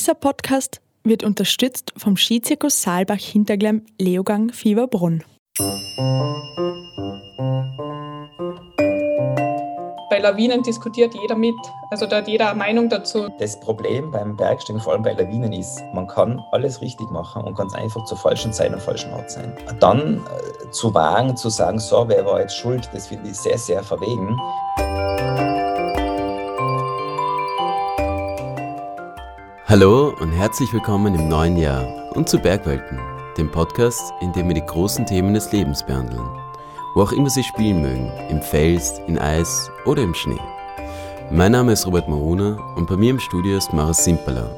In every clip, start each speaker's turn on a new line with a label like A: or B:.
A: Dieser Podcast wird unterstützt vom Skizirkus Saalbach Hinterglemm Leogang Fieberbrunn.
B: Bei Lawinen diskutiert jeder mit, also da hat jeder eine Meinung dazu.
C: Das Problem beim Bergsteigen, vor allem bei Lawinen, ist, man kann alles richtig machen und ganz einfach zur falschen Zeit am falschen Ort sein. Dann äh, zu wagen, zu sagen, so, wer war jetzt schuld, das finde ich sehr, sehr verwegen.
D: Hallo und herzlich willkommen im neuen Jahr und zu Bergwelten, dem Podcast, in dem wir die großen Themen des Lebens behandeln, wo auch immer sie spielen mögen, im Fels, in Eis oder im Schnee. Mein Name ist Robert Maruna und bei mir im Studio ist Mara Simperler.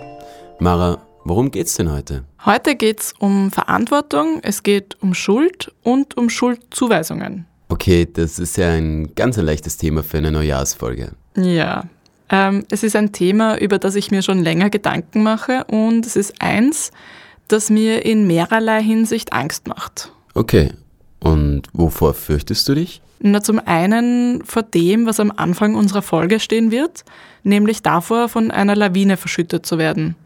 D: Mara, worum geht's denn heute?
E: Heute geht's um Verantwortung, es geht um Schuld und um Schuldzuweisungen.
D: Okay, das ist ja ein ganz ein leichtes Thema für eine Neujahrsfolge.
E: Ja, ähm, es ist ein Thema, über das ich mir schon länger Gedanken mache und es ist eins, das mir in mehrerlei Hinsicht Angst macht.
D: Okay, und wovor fürchtest du dich?
E: Na, zum einen vor dem, was am Anfang unserer Folge stehen wird, nämlich davor, von einer Lawine verschüttet zu werden.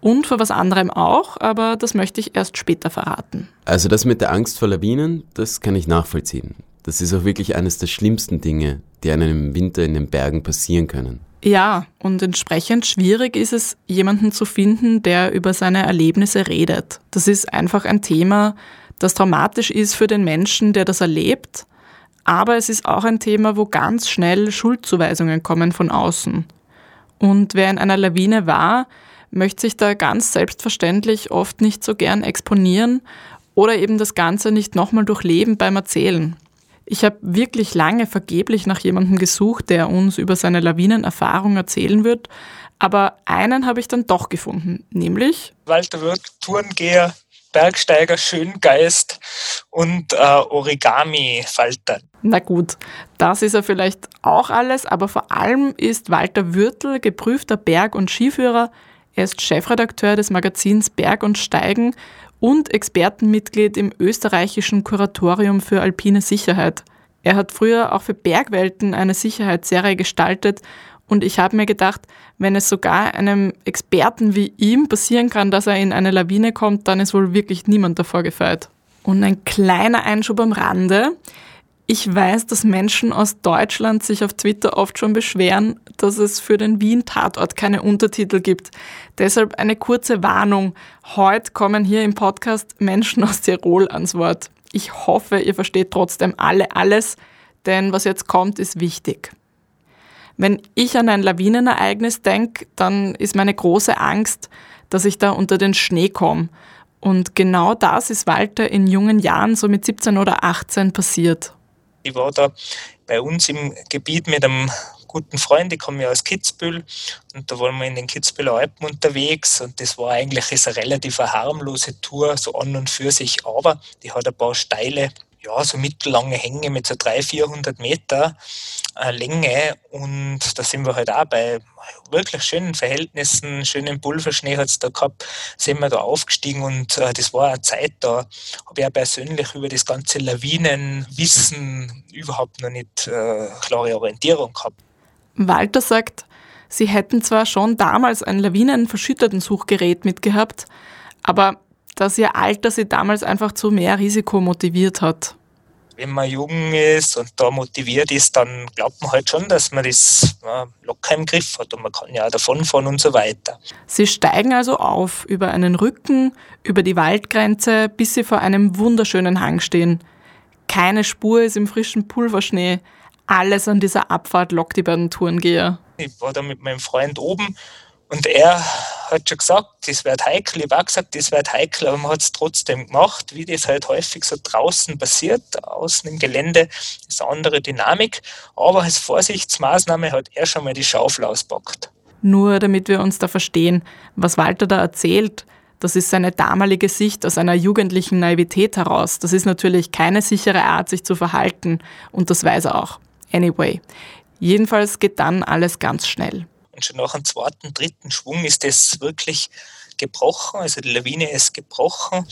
E: Und vor was anderem auch, aber das möchte ich erst später verraten.
D: Also das mit der Angst vor Lawinen, das kann ich nachvollziehen. Das ist auch wirklich eines der schlimmsten Dinge, die einem im Winter in den Bergen passieren können.
E: Ja, und entsprechend schwierig ist es, jemanden zu finden, der über seine Erlebnisse redet. Das ist einfach ein Thema, das traumatisch ist für den Menschen, der das erlebt, aber es ist auch ein Thema, wo ganz schnell Schuldzuweisungen kommen von außen. Und wer in einer Lawine war, möchte sich da ganz selbstverständlich oft nicht so gern exponieren oder eben das Ganze nicht nochmal durchleben beim Erzählen. Ich habe wirklich lange vergeblich nach jemandem gesucht, der uns über seine Lawinenerfahrung erzählen wird. Aber einen habe ich dann doch gefunden, nämlich
F: Walter Wirth, Tourengeher, Bergsteiger, Schöngeist und äh, Origami-Falter.
E: Na gut, das ist er vielleicht auch alles, aber vor allem ist Walter Würtel geprüfter Berg- und Skiführer. Er ist Chefredakteur des Magazins Berg und Steigen und Expertenmitglied im österreichischen Kuratorium für alpine Sicherheit. Er hat früher auch für Bergwelten eine Sicherheitsserie gestaltet und ich habe mir gedacht, wenn es sogar einem Experten wie ihm passieren kann, dass er in eine Lawine kommt, dann ist wohl wirklich niemand davor gefeit. Und ein kleiner Einschub am Rande. Ich weiß, dass Menschen aus Deutschland sich auf Twitter oft schon beschweren, dass es für den Wien-Tatort keine Untertitel gibt. Deshalb eine kurze Warnung. Heute kommen hier im Podcast Menschen aus Tirol ans Wort. Ich hoffe, ihr versteht trotzdem alle alles, denn was jetzt kommt, ist wichtig. Wenn ich an ein Lawinenereignis denke, dann ist meine große Angst, dass ich da unter den Schnee komme. Und genau das ist Walter in jungen Jahren, so mit 17 oder 18, passiert.
F: Ich war da bei uns im Gebiet mit einem guten Freund, ich komme ja aus Kitzbühel und da waren wir in den Kitzbüheler Alpen unterwegs und das war eigentlich eine relativ harmlose Tour, so an und für sich, aber die hat ein paar steile ja, so mittellange Hänge mit so 300, 400 Meter äh, Länge und da sind wir halt auch bei wirklich schönen Verhältnissen, schönen Pulverschnee hat es da gehabt, sind wir da aufgestiegen und äh, das war eine Zeit, da habe ich auch persönlich über das ganze Lawinenwissen überhaupt noch nicht äh, klare Orientierung gehabt.
E: Walter sagt, sie hätten zwar schon damals ein lawinenverschütteten Suchgerät mitgehabt, aber dass ihr Alter sie damals einfach zu mehr Risiko motiviert hat.
F: Wenn man jung ist und da motiviert ist, dann glaubt man halt schon, dass man das ja, locker im Griff hat und man kann ja auch davonfahren und so weiter.
E: Sie steigen also auf über einen Rücken, über die Waldgrenze, bis sie vor einem wunderschönen Hang stehen. Keine Spur ist im frischen Pulverschnee. Alles an dieser Abfahrt lockt die beiden Tourengeher.
F: Ich war da mit meinem Freund oben und er hat schon gesagt, das wird heikel. Ich habe auch gesagt, das wird heikel, aber man hat es trotzdem gemacht, wie das halt häufig so draußen passiert. Außen im Gelände ist eine andere Dynamik. Aber als Vorsichtsmaßnahme hat er schon mal die Schaufel auspackt.
E: Nur damit wir uns da verstehen, was Walter da erzählt, das ist seine damalige Sicht aus einer jugendlichen Naivität heraus. Das ist natürlich keine sichere Art, sich zu verhalten. Und das weiß er auch. Anyway. Jedenfalls geht dann alles ganz schnell.
F: Und schon nach dem zweiten, dritten Schwung ist das wirklich gebrochen, also die Lawine ist gebrochen.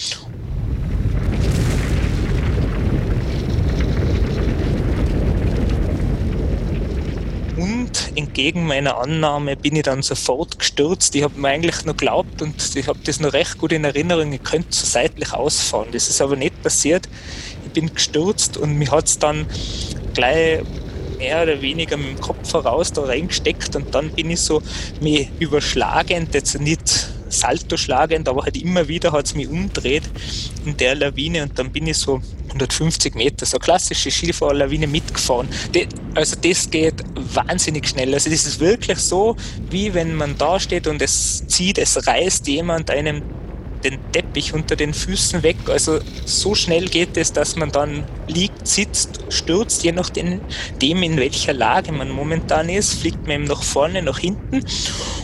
F: Und entgegen meiner Annahme bin ich dann sofort gestürzt. Ich habe mir eigentlich noch geglaubt und ich habe das noch recht gut in Erinnerung, ich könnte so seitlich ausfahren. Das ist aber nicht passiert. Ich bin gestürzt und mir hat es dann gleich mehr oder weniger mit dem Kopf heraus da reingesteckt und dann bin ich so mir überschlagend, jetzt nicht Salto schlagend, aber halt immer wieder hat es mich umdreht in der Lawine und dann bin ich so 150 Meter, so klassische Skifahrerlawine mitgefahren. also das geht wahnsinnig schnell. Also das ist wirklich so, wie wenn man da steht und es zieht, es reißt jemand einem den Teppich unter den Füßen weg. Also so schnell geht es, dass man dann liegt, sitzt, stürzt, je nachdem, in welcher Lage man momentan ist, fliegt man eben nach vorne, nach hinten.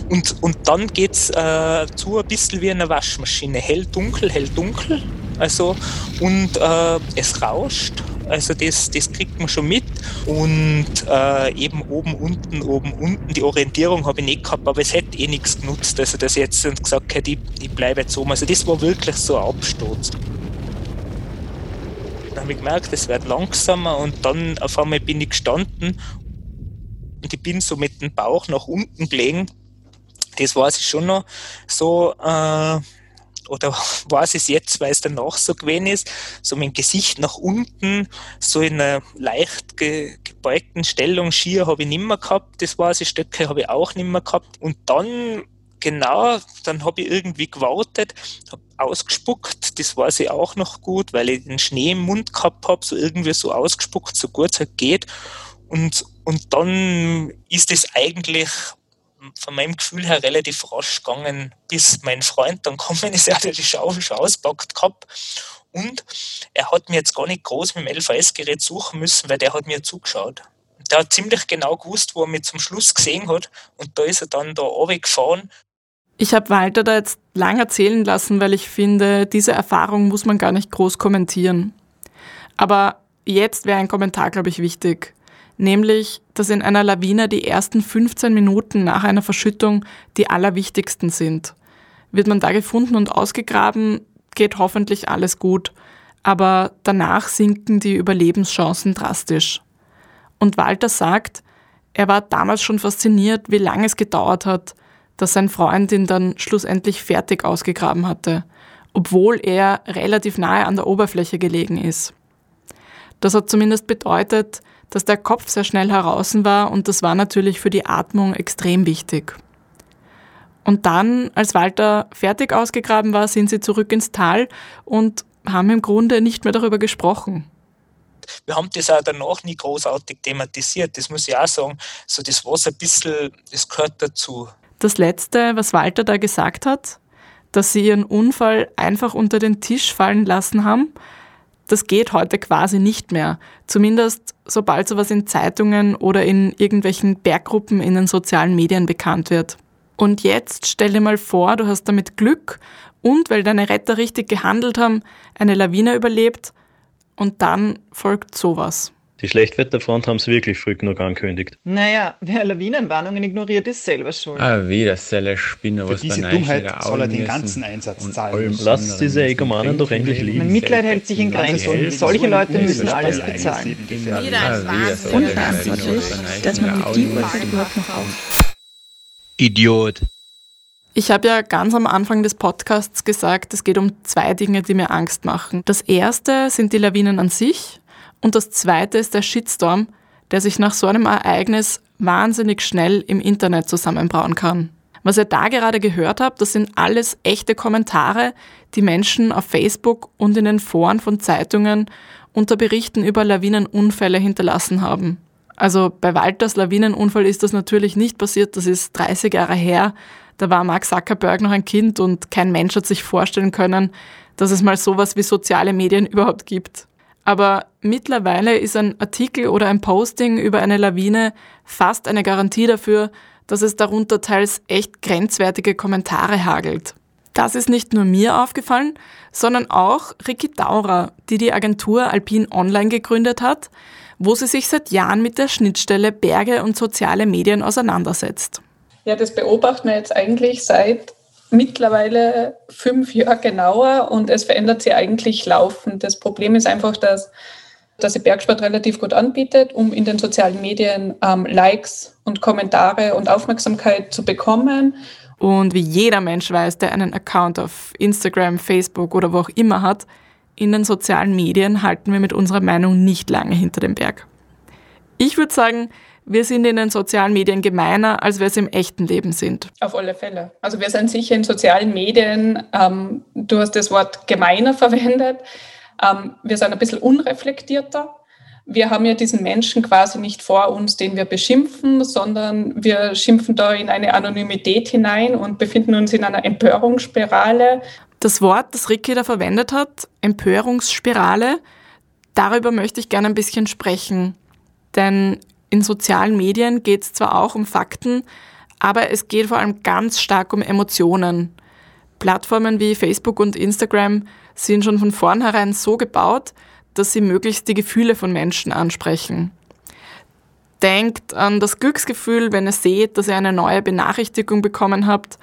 F: Und, und dann geht es äh, zu ein bisschen wie eine Waschmaschine. Hell, dunkel, hell, dunkel. Also, und äh, es rauscht also das, das kriegt man schon mit. Und äh, eben oben, unten, oben, unten. Die Orientierung habe ich nicht gehabt, aber es hätte eh nichts genutzt. Also dass ich jetzt gesagt hätte, ich, ich bleibe jetzt oben. Also das war wirklich so ein Absturz. Dann habe ich gemerkt, es wird langsamer und dann auf einmal bin ich gestanden und ich bin so mit dem Bauch nach unten gelegen. Das weiß ich schon noch so. Äh, oder weiß es jetzt, weil es danach so gewesen ist, so mein Gesicht nach unten, so in einer leicht ge gebeugten Stellung, Skier habe ich nicht mehr gehabt, das weiß ich, Stöcke habe ich auch nicht mehr gehabt. Und dann, genau, dann habe ich irgendwie gewartet, habe ausgespuckt, das weiß ich auch noch gut, weil ich den Schnee im Mund gehabt habe, so irgendwie so ausgespuckt, so gut es halt geht. Und, und dann ist es eigentlich von meinem Gefühl her relativ rasch gegangen, bis mein Freund dann kommen ist. Er hat die Schaufel schon auspackt gehabt. Und er hat mir jetzt gar nicht groß mit dem LVS-Gerät suchen müssen, weil der hat mir zugeschaut. Der hat ziemlich genau gewusst, wo er mich zum Schluss gesehen hat. Und da ist er dann da runtergefahren.
E: Ich habe Walter da jetzt lang erzählen lassen, weil ich finde, diese Erfahrung muss man gar nicht groß kommentieren. Aber jetzt wäre ein Kommentar, glaube ich, wichtig nämlich, dass in einer Lawine die ersten 15 Minuten nach einer Verschüttung die allerwichtigsten sind. Wird man da gefunden und ausgegraben, geht hoffentlich alles gut, aber danach sinken die Überlebenschancen drastisch. Und Walter sagt, er war damals schon fasziniert, wie lange es gedauert hat, dass sein Freund ihn dann schlussendlich fertig ausgegraben hatte, obwohl er relativ nahe an der Oberfläche gelegen ist. Das hat zumindest bedeutet, dass der Kopf sehr schnell heraus war und das war natürlich für die Atmung extrem wichtig. Und dann, als Walter fertig ausgegraben war, sind sie zurück ins Tal und haben im Grunde nicht mehr darüber gesprochen.
F: Wir haben das auch danach nie großartig thematisiert. Das muss ich auch sagen. So, das war so ein bisschen, das gehört dazu.
E: Das Letzte, was Walter da gesagt hat, dass sie ihren Unfall einfach unter den Tisch fallen lassen haben das geht heute quasi nicht mehr. Zumindest sobald sowas in Zeitungen oder in irgendwelchen Berggruppen in den sozialen Medien bekannt wird. Und jetzt stell dir mal vor, du hast damit Glück und weil deine Retter richtig gehandelt haben, eine Lawine überlebt und dann folgt sowas.
G: Die Schlechtwetterfront haben es wirklich früh genug angekündigt.
H: Naja, wer Lawinenwarnungen ignoriert, ist selber schuld.
I: Ah, wieder Selle Spinner,
J: was Für diese Dummheit soll er den ganzen Einsatz zahlen.
G: Lasst diese Egomanen doch endlich liegen.
H: Mein Mitleid hält sich in Grenzen. Solche Leute müssen alles bezahlen.
A: Unverantwortlich, dass man mit überhaupt noch auf.
I: Idiot.
E: Ich habe ja ganz am Anfang des Podcasts gesagt, es geht um zwei Dinge, die mir Angst machen. Das erste sind die Lawinen an sich und das zweite ist der Shitstorm, der sich nach so einem Ereignis wahnsinnig schnell im Internet zusammenbrauen kann. Was ihr da gerade gehört habt, das sind alles echte Kommentare, die Menschen auf Facebook und in den Foren von Zeitungen unter Berichten über Lawinenunfälle hinterlassen haben. Also bei Walters Lawinenunfall ist das natürlich nicht passiert, das ist 30 Jahre her. Da war Mark Zuckerberg noch ein Kind und kein Mensch hat sich vorstellen können, dass es mal sowas wie soziale Medien überhaupt gibt. Aber mittlerweile ist ein Artikel oder ein Posting über eine Lawine fast eine Garantie dafür, dass es darunter teils echt grenzwertige Kommentare hagelt. Das ist nicht nur mir aufgefallen, sondern auch Ricky Daurer, die die Agentur Alpin Online gegründet hat, wo sie sich seit Jahren mit der Schnittstelle Berge und soziale Medien auseinandersetzt.
B: Ja, das beobachten wir jetzt eigentlich seit mittlerweile fünf Jahre genauer und es verändert sich eigentlich laufend. Das Problem ist einfach, dass dass sie Bergsport relativ gut anbietet, um in den sozialen Medien ähm, Likes und Kommentare und Aufmerksamkeit zu bekommen.
E: Und wie jeder Mensch weiß, der einen Account auf Instagram, Facebook oder wo auch immer hat, in den sozialen Medien halten wir mit unserer Meinung nicht lange hinter dem Berg. Ich würde sagen, wir sind in den sozialen Medien gemeiner, als wir es im echten Leben sind.
B: Auf alle Fälle. Also wir sind sicher in sozialen Medien, ähm, du hast das Wort gemeiner verwendet, ähm, wir sind ein bisschen unreflektierter. Wir haben ja diesen Menschen quasi nicht vor uns, den wir beschimpfen, sondern wir schimpfen da in eine Anonymität hinein und befinden uns in einer Empörungsspirale.
E: Das Wort, das Ricky da verwendet hat, Empörungsspirale, darüber möchte ich gerne ein bisschen sprechen. Denn in sozialen Medien geht es zwar auch um Fakten, aber es geht vor allem ganz stark um Emotionen. Plattformen wie Facebook und Instagram sind schon von vornherein so gebaut, dass sie möglichst die Gefühle von Menschen ansprechen. Denkt an das Glücksgefühl, wenn ihr seht, dass ihr eine neue Benachrichtigung bekommen habt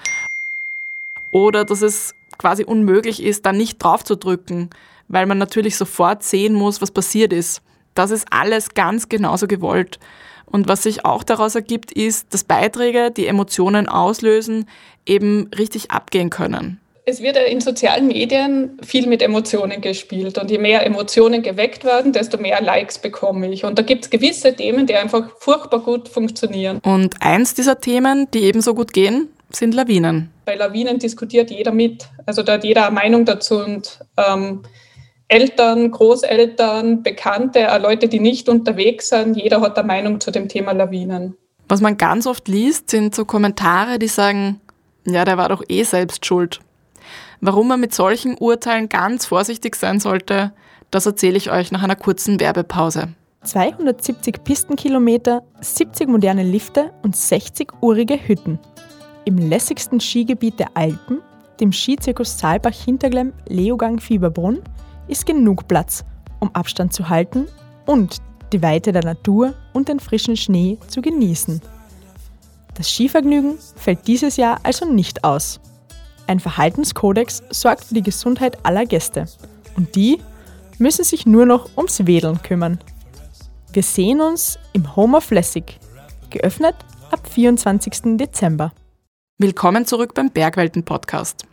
E: oder dass es quasi unmöglich ist, da nicht drauf zu drücken, weil man natürlich sofort sehen muss, was passiert ist. Das ist alles ganz genauso gewollt. Und was sich auch daraus ergibt, ist, dass Beiträge, die Emotionen auslösen, eben richtig abgehen können.
B: Es wird ja in sozialen Medien viel mit Emotionen gespielt und je mehr Emotionen geweckt werden, desto mehr Likes bekomme ich. Und da gibt es gewisse Themen, die einfach furchtbar gut funktionieren.
E: Und eins dieser Themen, die ebenso gut gehen, sind Lawinen.
B: Bei Lawinen diskutiert jeder mit. Also da hat jeder eine Meinung dazu und ähm, Eltern, Großeltern, Bekannte, Leute, die nicht unterwegs sind, jeder hat eine Meinung zu dem Thema Lawinen.
E: Was man ganz oft liest, sind so Kommentare, die sagen, ja, der war doch eh selbst schuld. Warum man mit solchen Urteilen ganz vorsichtig sein sollte, das erzähle ich euch nach einer kurzen Werbepause.
A: 270 Pistenkilometer, 70 moderne Lifte und 60 urige Hütten. Im lässigsten Skigebiet der Alpen, dem Skizirkus Saalbach-Hinterglemm Leogang Fieberbrunn, ist genug Platz, um Abstand zu halten und die Weite der Natur und den frischen Schnee zu genießen. Das Skivergnügen fällt dieses Jahr also nicht aus. Ein Verhaltenskodex sorgt für die Gesundheit aller Gäste und die müssen sich nur noch ums Wedeln kümmern. Wir sehen uns im Home of Lessig, geöffnet ab 24. Dezember.
E: Willkommen zurück beim Bergwelten Podcast.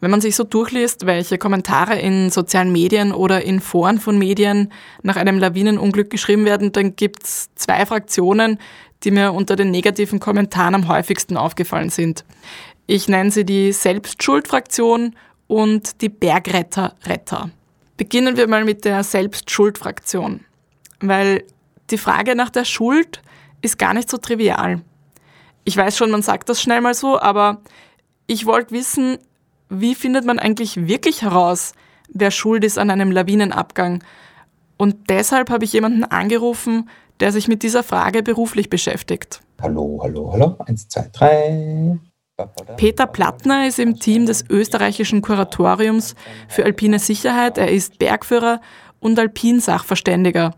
E: Wenn man sich so durchliest, welche Kommentare in sozialen Medien oder in Foren von Medien nach einem Lawinenunglück geschrieben werden, dann gibt es zwei Fraktionen, die mir unter den negativen Kommentaren am häufigsten aufgefallen sind. Ich nenne sie die Selbstschuldfraktion und die Bergretter-Retter. Beginnen wir mal mit der Selbstschuldfraktion, weil die Frage nach der Schuld ist gar nicht so trivial. Ich weiß schon, man sagt das schnell mal so, aber ich wollte wissen, wie findet man eigentlich wirklich heraus, wer schuld ist an einem Lawinenabgang? Und deshalb habe ich jemanden angerufen, der sich mit dieser Frage beruflich beschäftigt.
C: Hallo, hallo, hallo. Eins, zwei, drei.
E: Peter Plattner ist im Team des österreichischen Kuratoriums für alpine Sicherheit. Er ist Bergführer und Alpinsachverständiger.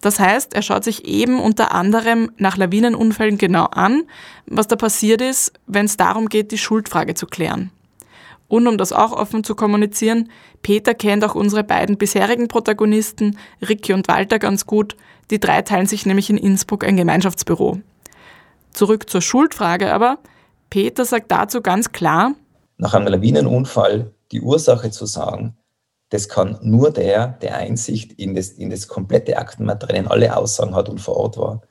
E: Das heißt, er schaut sich eben unter anderem nach Lawinenunfällen genau an, was da passiert ist, wenn es darum geht, die Schuldfrage zu klären. Und um das auch offen zu kommunizieren, Peter kennt auch unsere beiden bisherigen Protagonisten, Ricky und Walter, ganz gut. Die drei teilen sich nämlich in Innsbruck ein Gemeinschaftsbüro. Zurück zur Schuldfrage aber. Peter sagt dazu ganz klar,
C: nach einem Lawinenunfall die Ursache zu sagen, das kann nur der, der Einsicht in das, in das komplette Aktenmaterial, in alle Aussagen hat und vor Ort war.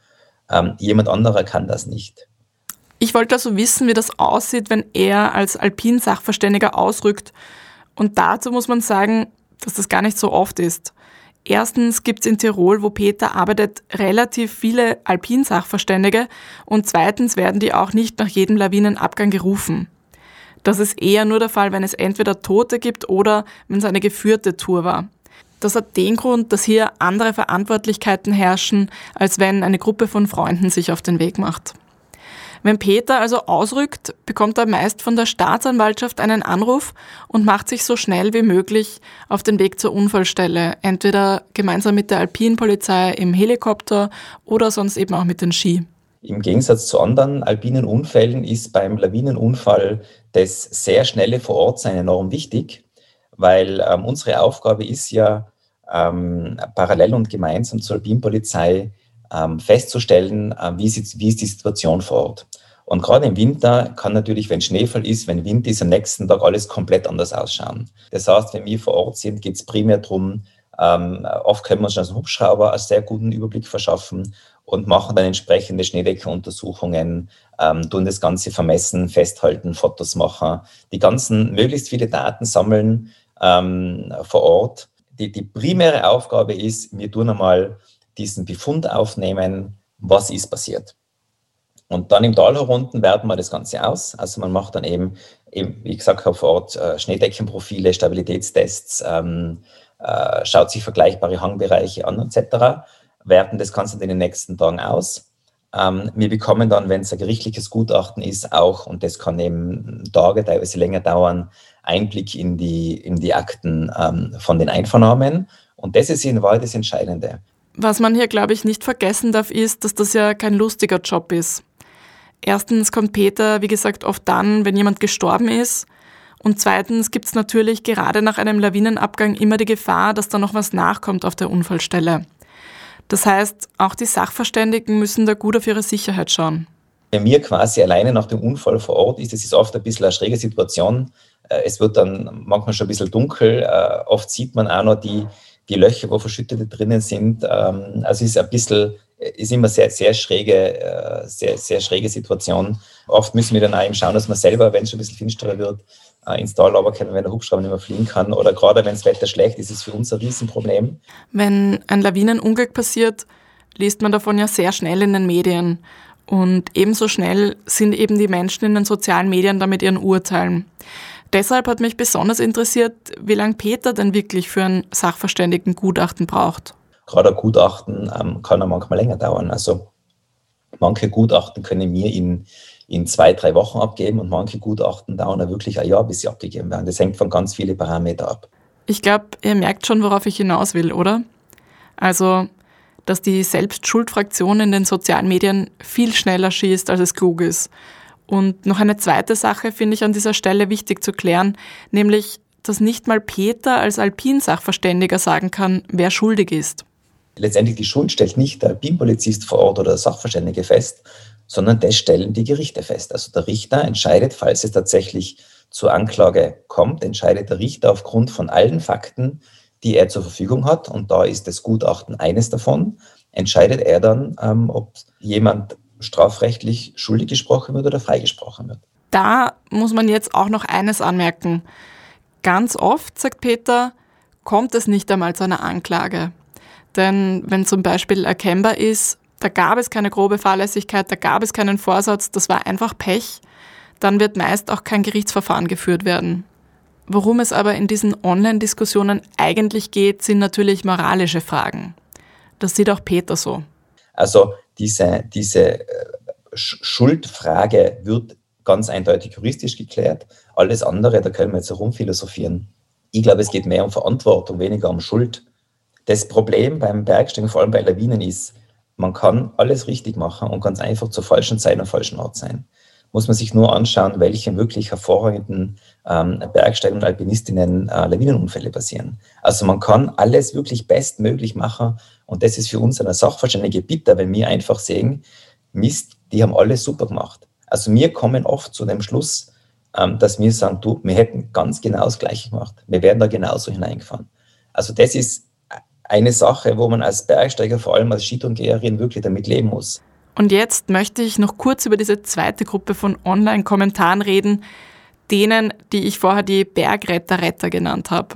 C: Ähm, jemand anderer kann das nicht.
E: Ich wollte also wissen, wie das aussieht, wenn er als Alpinsachverständiger ausrückt. Und dazu muss man sagen, dass das gar nicht so oft ist. Erstens gibt es in Tirol, wo Peter arbeitet, relativ viele Alpinsachverständige und zweitens werden die auch nicht nach jedem Lawinenabgang gerufen. Das ist eher nur der Fall, wenn es entweder Tote gibt oder wenn es eine geführte Tour war. Das hat den Grund, dass hier andere Verantwortlichkeiten herrschen, als wenn eine Gruppe von Freunden sich auf den Weg macht. Wenn Peter also ausrückt, bekommt er meist von der Staatsanwaltschaft einen Anruf und macht sich so schnell wie möglich auf den Weg zur Unfallstelle, entweder gemeinsam mit der Alpinpolizei im Helikopter oder sonst eben auch mit den Ski.
C: Im Gegensatz zu anderen alpinen Unfällen ist beim Lawinenunfall das sehr schnelle Vorortsein enorm wichtig, weil ähm, unsere Aufgabe ist ja, ähm, parallel und gemeinsam zur Alpinpolizei ähm, festzustellen, äh, wie, ist, wie ist die Situation vor Ort. Und gerade im Winter kann natürlich, wenn Schneefall ist, wenn Wind ist, am nächsten Tag alles komplett anders ausschauen. Das heißt, wenn wir vor Ort sind, geht es primär darum, ähm, oft können wir uns als Hubschrauber einen sehr guten Überblick verschaffen und machen dann entsprechende Schneedeckenuntersuchungen, ähm, tun das Ganze vermessen, festhalten, Fotos machen, die ganzen möglichst viele Daten sammeln ähm, vor Ort. Die, die primäre Aufgabe ist, wir tun einmal diesen Befund aufnehmen, was ist passiert. Und dann im Tal herunten werten wir das Ganze aus. Also man macht dann eben, eben wie gesagt vor Ort äh, Schneedeckenprofile, Stabilitätstests, ähm, äh, schaut sich vergleichbare Hangbereiche an etc., werten das Ganze in den nächsten Tagen aus. Ähm, wir bekommen dann, wenn es ein gerichtliches Gutachten ist, auch, und das kann eben Tage, teilweise länger dauern, Einblick in die, in die Akten ähm, von den Einvernahmen. Und das ist in Wahrheit das Entscheidende.
E: Was man hier, glaube ich, nicht vergessen darf, ist, dass das ja kein lustiger Job ist. Erstens kommt Peter, wie gesagt, oft dann, wenn jemand gestorben ist. Und zweitens gibt es natürlich gerade nach einem Lawinenabgang immer die Gefahr, dass da noch was nachkommt auf der Unfallstelle. Das heißt, auch die Sachverständigen müssen da gut auf ihre Sicherheit schauen.
C: Bei mir quasi alleine nach dem Unfall vor Ort ist, es ist oft ein bisschen eine schräge Situation. Äh, es wird dann manchmal schon ein bisschen dunkel. Äh, oft sieht man auch noch die, die Löcher, wo Verschüttete drinnen sind. Ähm, also ist ein bisschen ist immer sehr, sehr schräge, äh, sehr, sehr schräge Situation. Oft müssen wir dann auch eben schauen, dass man selber, wenn es schon ein bisschen finsterer wird, äh, ins Tal können, wenn der Hubschrauber nicht mehr fliegen kann. Oder gerade wenn das Wetter schlecht ist, ist es für uns ein Riesenproblem.
E: Wenn ein Lawinenunglück passiert, liest man davon ja sehr schnell in den Medien. Und ebenso schnell sind eben die Menschen in den sozialen Medien damit ihren Urteilen. Deshalb hat mich besonders interessiert, wie lange Peter denn wirklich für ein Sachverständigengutachten braucht.
C: Gerade ein Gutachten ähm, kann auch manchmal länger dauern. Also manche Gutachten können mir in, in zwei, drei Wochen abgeben und manche Gutachten dauern auch wirklich ein Jahr, bis sie abgegeben werden. Das hängt von ganz vielen Parametern ab.
E: Ich glaube, ihr merkt schon, worauf ich hinaus will, oder? Also, dass die Selbstschuldfraktion in den sozialen Medien viel schneller schießt, als es klug ist. Und noch eine zweite Sache finde ich an dieser Stelle wichtig zu klären, nämlich, dass nicht mal Peter als Alpinsachverständiger sagen kann, wer schuldig ist.
C: Letztendlich die Schuld stellt nicht der Alpinpolizist vor Ort oder der Sachverständige fest, sondern das stellen die Gerichte fest. Also der Richter entscheidet, falls es tatsächlich zur Anklage kommt, entscheidet der Richter aufgrund von allen Fakten, die er zur Verfügung hat, und da ist das Gutachten eines davon, entscheidet er dann, ähm, ob jemand strafrechtlich schuldig gesprochen wird oder freigesprochen wird.
E: Da muss man jetzt auch noch eines anmerken. Ganz oft, sagt Peter, kommt es nicht einmal zu einer Anklage. Denn wenn zum Beispiel erkennbar ist, da gab es keine grobe Fahrlässigkeit, da gab es keinen Vorsatz, das war einfach Pech, dann wird meist auch kein Gerichtsverfahren geführt werden. Worum es aber in diesen Online-Diskussionen eigentlich geht, sind natürlich moralische Fragen. Das sieht auch Peter so.
C: Also diese, diese äh, Schuldfrage wird ganz eindeutig juristisch geklärt. Alles andere, da können wir jetzt herumphilosophieren. Ich glaube, es geht mehr um Verantwortung, weniger um Schuld. Das Problem beim Bergsteigen, vor allem bei Lawinen, ist, man kann alles richtig machen und ganz einfach zur falschen Zeit am falschen Ort sein. Muss man sich nur anschauen, welche wirklich hervorragenden ähm, Bergsteiger und Alpinistinnen äh, Lawinenunfälle passieren. Also man kann alles wirklich bestmöglich machen und das ist für uns eine Sachverständige bitter, wenn wir einfach sehen, Mist, die haben alles super gemacht. Also wir kommen oft zu dem Schluss, ähm, dass wir sagen, du, wir hätten ganz genau das Gleiche gemacht. Wir wären da genauso hineingefahren. Also das ist eine Sache, wo man als Bergsteiger, vor allem als Skitourengeherin, wirklich damit leben muss.
E: Und jetzt möchte ich noch kurz über diese zweite Gruppe von Online-Kommentaren reden, denen, die ich vorher die Bergretter-Retter genannt habe.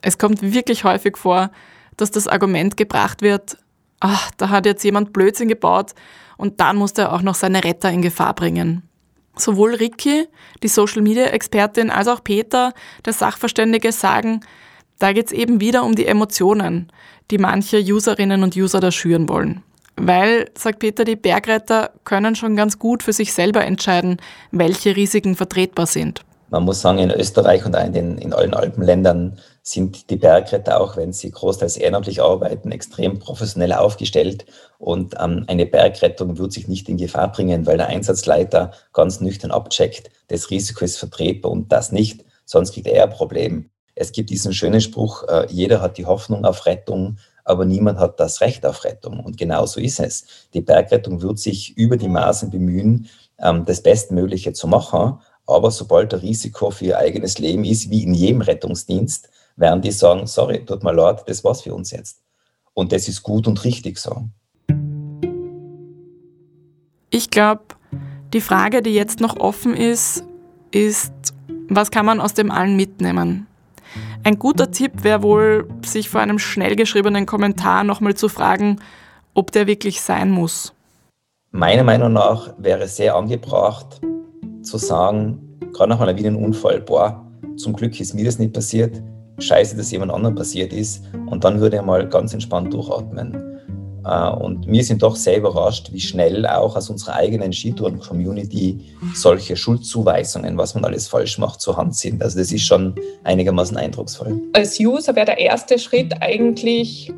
E: Es kommt wirklich häufig vor, dass das Argument gebracht wird, ach, da hat jetzt jemand Blödsinn gebaut und dann muss er auch noch seine Retter in Gefahr bringen. Sowohl Ricky, die Social-Media-Expertin, als auch Peter, der Sachverständige, sagen, da geht es eben wieder um die Emotionen, die manche Userinnen und User da schüren wollen. Weil, sagt Peter, die Bergretter können schon ganz gut für sich selber entscheiden, welche Risiken vertretbar sind.
C: Man muss sagen, in Österreich und in, in allen Alpenländern sind die Bergretter, auch wenn sie großteils ehrenamtlich arbeiten, extrem professionell aufgestellt. Und ähm, eine Bergrettung wird sich nicht in Gefahr bringen, weil der Einsatzleiter ganz nüchtern abcheckt, das Risiko ist vertretbar und das nicht, sonst kriegt er ein Problem. Es gibt diesen schönen Spruch, äh, jeder hat die Hoffnung auf Rettung, aber niemand hat das Recht auf Rettung. Und genau so ist es. Die Bergrettung wird sich über die Maßen bemühen, ähm, das Bestmögliche zu machen. Aber sobald der Risiko für ihr eigenes Leben ist, wie in jedem Rettungsdienst, werden die sagen, sorry, tut mir leid, das war's für uns jetzt. Und das ist gut und richtig so.
E: Ich glaube, die Frage, die jetzt noch offen ist, ist, was kann man aus dem allen mitnehmen? Ein guter Tipp wäre wohl, sich vor einem schnell geschriebenen Kommentar nochmal zu fragen, ob der wirklich sein muss.
C: Meiner Meinung nach wäre es sehr angebracht zu sagen, gerade nach einem Unfall, boah, zum Glück ist mir das nicht passiert, scheiße, dass jemand anderem passiert ist und dann würde er mal ganz entspannt durchatmen. Äh, und wir sind doch sehr überrascht, wie schnell auch aus unserer eigenen Skitouren-Community solche Schuldzuweisungen, was man alles falsch macht, zur Hand sind. Also das ist schon einigermaßen eindrucksvoll.
B: Als User wäre der erste Schritt eigentlich,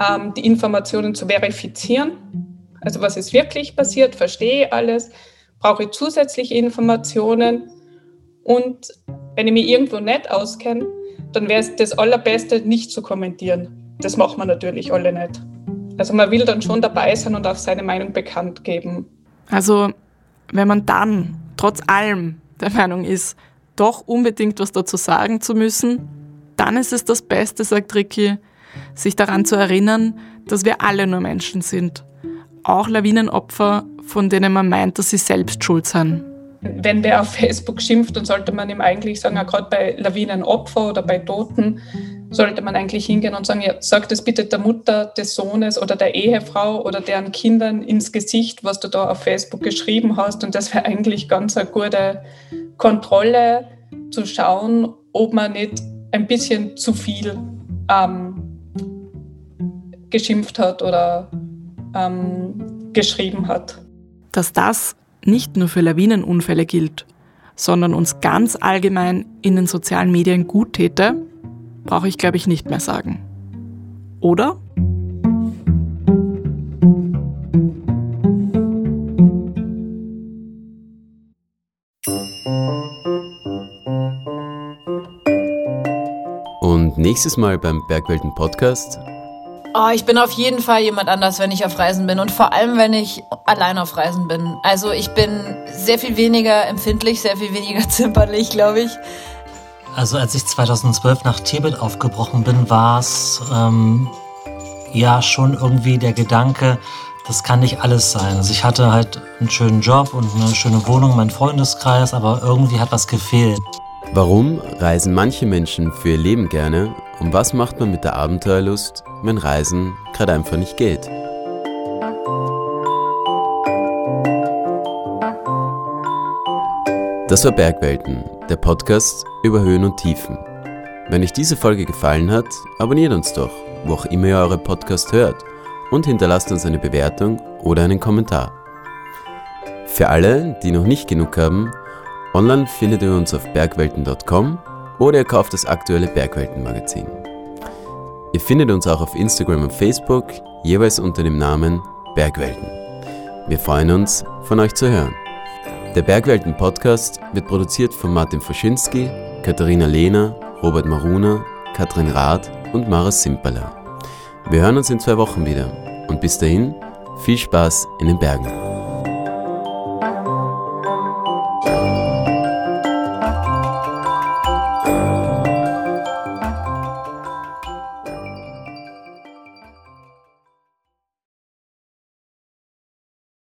B: ähm, die Informationen zu verifizieren. Also was ist wirklich passiert, verstehe alles, brauche ich zusätzliche Informationen und wenn ich mich irgendwo nicht auskenne, dann wäre es das Allerbeste, nicht zu kommentieren. Das macht man natürlich alle nicht. Also man will dann schon dabei sein und auch seine Meinung bekannt geben.
E: Also wenn man dann trotz allem der Meinung ist, doch unbedingt was dazu sagen zu müssen, dann ist es das Beste, sagt Ricky, sich daran zu erinnern, dass wir alle nur Menschen sind. Auch Lawinenopfer, von denen man meint, dass sie selbst schuld sind.
B: Wenn wer auf Facebook schimpft, dann sollte man ihm eigentlich sagen, gerade bei Lawinenopfer oder bei Toten, sollte man eigentlich hingehen und sagen, ja, sag das bitte der Mutter des Sohnes oder der Ehefrau oder deren Kindern ins Gesicht, was du da auf Facebook geschrieben hast. Und das wäre eigentlich ganz eine gute Kontrolle, zu schauen, ob man nicht ein bisschen zu viel ähm, geschimpft hat oder ähm, geschrieben hat.
E: Dass das nicht nur für Lawinenunfälle gilt, sondern uns ganz allgemein in den sozialen Medien gut täte, brauche ich, glaube ich, nicht mehr sagen. Oder?
D: Und nächstes Mal beim Bergwelten Podcast.
K: Oh, ich bin auf jeden Fall jemand anders, wenn ich auf Reisen bin und vor allem, wenn ich allein auf Reisen bin. Also ich bin sehr viel weniger empfindlich, sehr viel weniger zimperlich, glaube ich.
L: Also als ich 2012 nach Tibet aufgebrochen bin, war es ähm, ja schon irgendwie der Gedanke, das kann nicht alles sein. Also ich hatte halt einen schönen Job und eine schöne Wohnung, meinen Freundeskreis, aber irgendwie hat was gefehlt.
D: Warum reisen manche Menschen für ihr Leben gerne und was macht man mit der Abenteuerlust, wenn Reisen gerade einfach nicht geht? Das war Bergwelten, der Podcast über Höhen und Tiefen. Wenn euch diese Folge gefallen hat, abonniert uns doch, wo auch immer ihr eure Podcast hört und hinterlasst uns eine Bewertung oder einen Kommentar. Für alle, die noch nicht genug haben, online findet ihr uns auf bergwelten.com oder ihr kauft das aktuelle Bergwelten-Magazin. Ihr findet uns auch auf Instagram und Facebook, jeweils unter dem Namen Bergwelten. Wir freuen uns, von euch zu hören. Der Bergwelten Podcast wird produziert von Martin Foschinski, Katharina Lehner, Robert Maruna, Katrin Rath und Mara Simperler. Wir hören uns in zwei Wochen wieder und bis dahin viel Spaß in den Bergen.